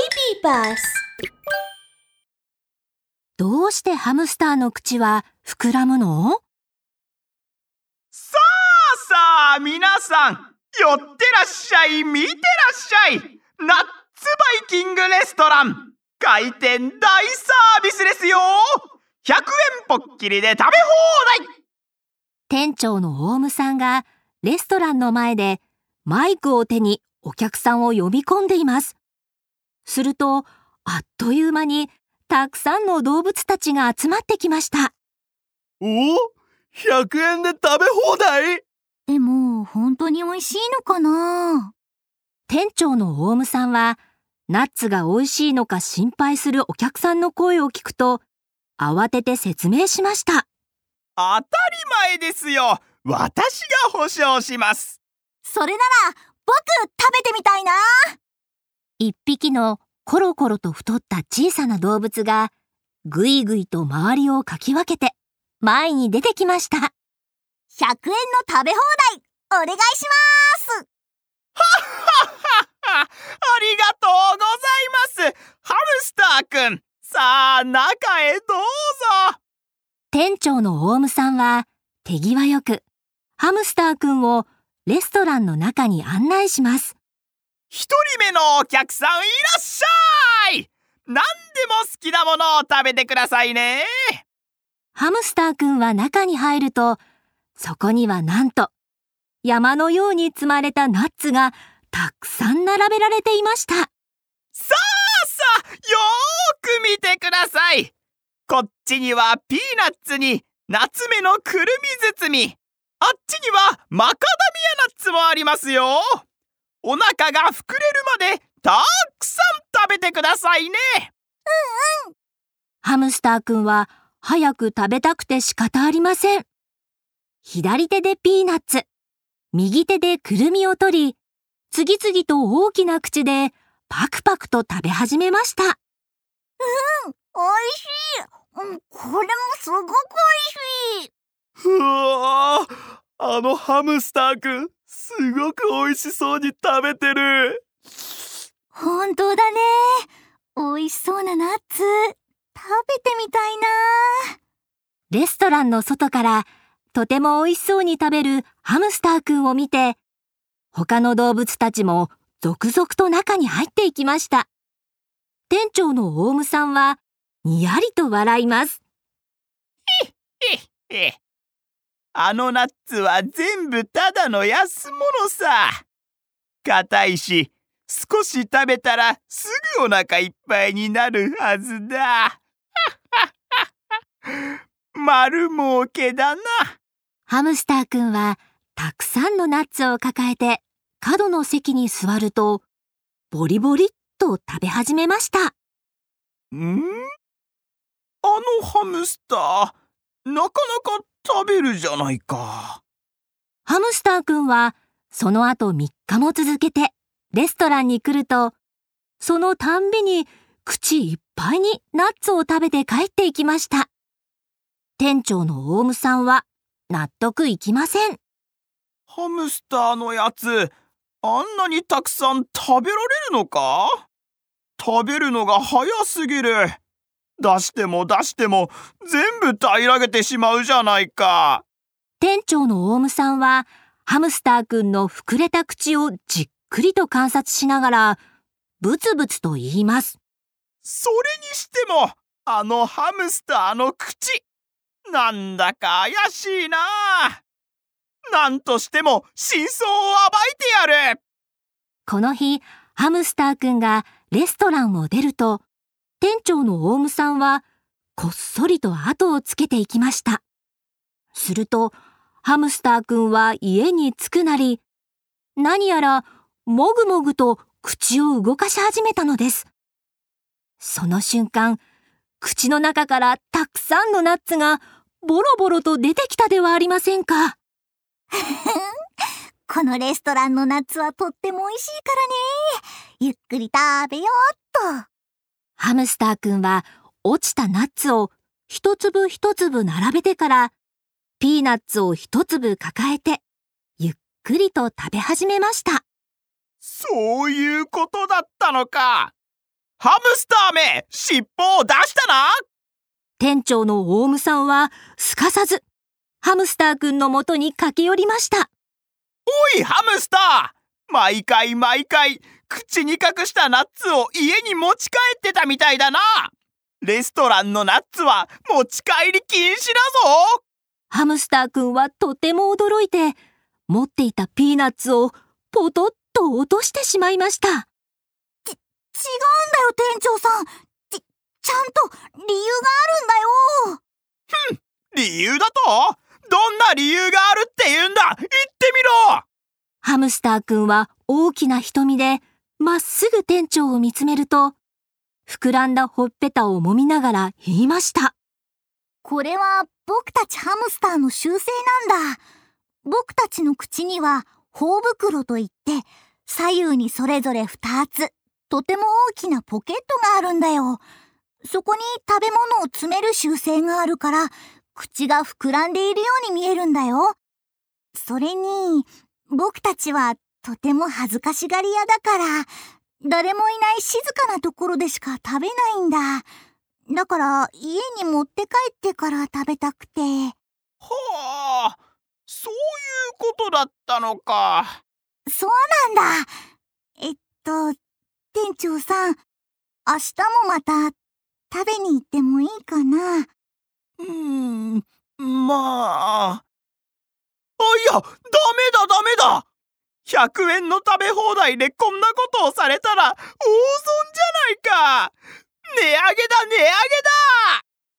Baby Bus どうしてハムスターの口は膨らむの？さあさあ皆さん寄ってらっしゃい見てらっしゃい。ナッツバイキングレストラン開店大サービスですよ。100円ぽっきりで食べ放題。店長のオウムさんがレストランの前でマイクを手にお客さんを呼び込んでいます。すると、あっという間にたくさんの動物たちが集まってきました。お ?100 円で食べ放題？でも、本当に美味しいのかな？店長のオウムさんは、ナッツが美味しいのか心配するお客さんの声を聞くと、慌てて説明しました。当たり前ですよ私が保証しますそれなら、僕食べてみたいな一匹のコロコロと太った小さな動物が、ぐいぐいと周りをかき分けて、前に出てきました。!100 円の食べ放題、お願いしますありがとうございますハムスターくんさあ中へどうぞ店長のオウムさんは手際よくハムスターくんをレストランの中に案内します。一人目のお客さんいらっしゃい。何でも好きなものを食べてくださいね。ハムスターくんは中に入ると、そこにはなんと山のように積まれたナッツがたくさん並べられていました。さあさあよーく見てください。こっちにはピーナッツに夏目のくるみ包み。あっちにはマカダミアナッツもありますよお腹が膨れるまでたくさん食べてくださいねハムスターくんは早く食べたくて仕方ありません。左手でピーナッツ、右手でくるみを取り、次々と大きな口でパクパクと食べ始めました。美味しいうんこれもすごく美味しいうわーあのハムスターくんすごく美味しそうに食べてる本当だね美味しそうなナッツ食べてみたいなレストランの外からとても美味しそうに食べるハムスターくんを見て、他の動物たちも続々と中に入っていきました。店長のオウムさんはにやりと笑います。へへあのナッツは全部ただの安物さ。硬いし少し食べたらすぐお腹いっぱいになるはずだ。丸儲けだな。ハムスターくんはたくさんのナッツを抱えて角の席に座ると、ボリボリっと食べ始めました。ん？あのハムスターなかなか食べるじゃないかハムスターくんはその後3日も続けてレストランに来ると、そのたんびに口いっぱいにナッツを食べて帰っていきました。店長のオウムさんは納得いきません。ハムスターのやつあんなにたくさん食べられるのか？食べるのが早すぎる出しても出しても全部平らげてしまうじゃないか。店長のオウムさんはハムスターくんの膨れた口をじっくりと観察しながらブツブツと言います。それにしてもあのハムスターの口なんだか怪しいな。なんとしても真相を暴いてやる。この日、ハムスターくんがレストランを出ると、店長のオウムさんはこっそりと後をつけていきました。すると、ハムスターくんは家に着くなり、何やらもぐもぐと口を動かし始めたのです。その瞬間、口の中からたくさんのナッツがボロボロと出てきたではありませんか。このレストランのナッツはとっても美味しいからねゆっくり食べようっとハムスターくんは落ちたナッツを一粒一粒並べてから、ピーナッツを一粒抱えて、ゆっくりと食べ始めました。そういうことだったのか。ハムスターめ尻尾を出したな。店長のオウムさんはすかさずハムスターくんのもとに駆け寄りました。おいハムスター毎回毎回口に隠したナッツを家に持ち帰ってたみたいだな。レストランのナッツは持ち帰り禁止だぞ。ハムスターくんはとても驚いて持っていたピーナッツをポトッと落としてしまいました。違うんだよ店長さん。ちちゃんと理由があるんだよ。ふん理由だと？どんな理由があるって言うんだ？言ってみろハムスターくんは大きな瞳でまっすぐ店長を見つめると膨らんだほっぺたを揉みながら言いました。これは僕たちハムスターの習性なんだ。僕たちの口には頬袋といって左右にそれぞれ2つとても大きなポケットがあるんだよ。そこに食べ物を詰める習性があるから口が膨らんでいるように見えるんだよ。それに僕たちはとても恥ずかしがり屋だから誰もいない静かなところでしか食べないんだ。だから家に持って帰ってから食べたくて。はあそういうことだったのか。そうなんだ。えっと店長さん明日もまた食べに行ってもいいかな？うーんまあ。あいやダメだダメだ。100円の食べ放題でこんなことをされたら大損じゃないか。値上げだ値上げだ。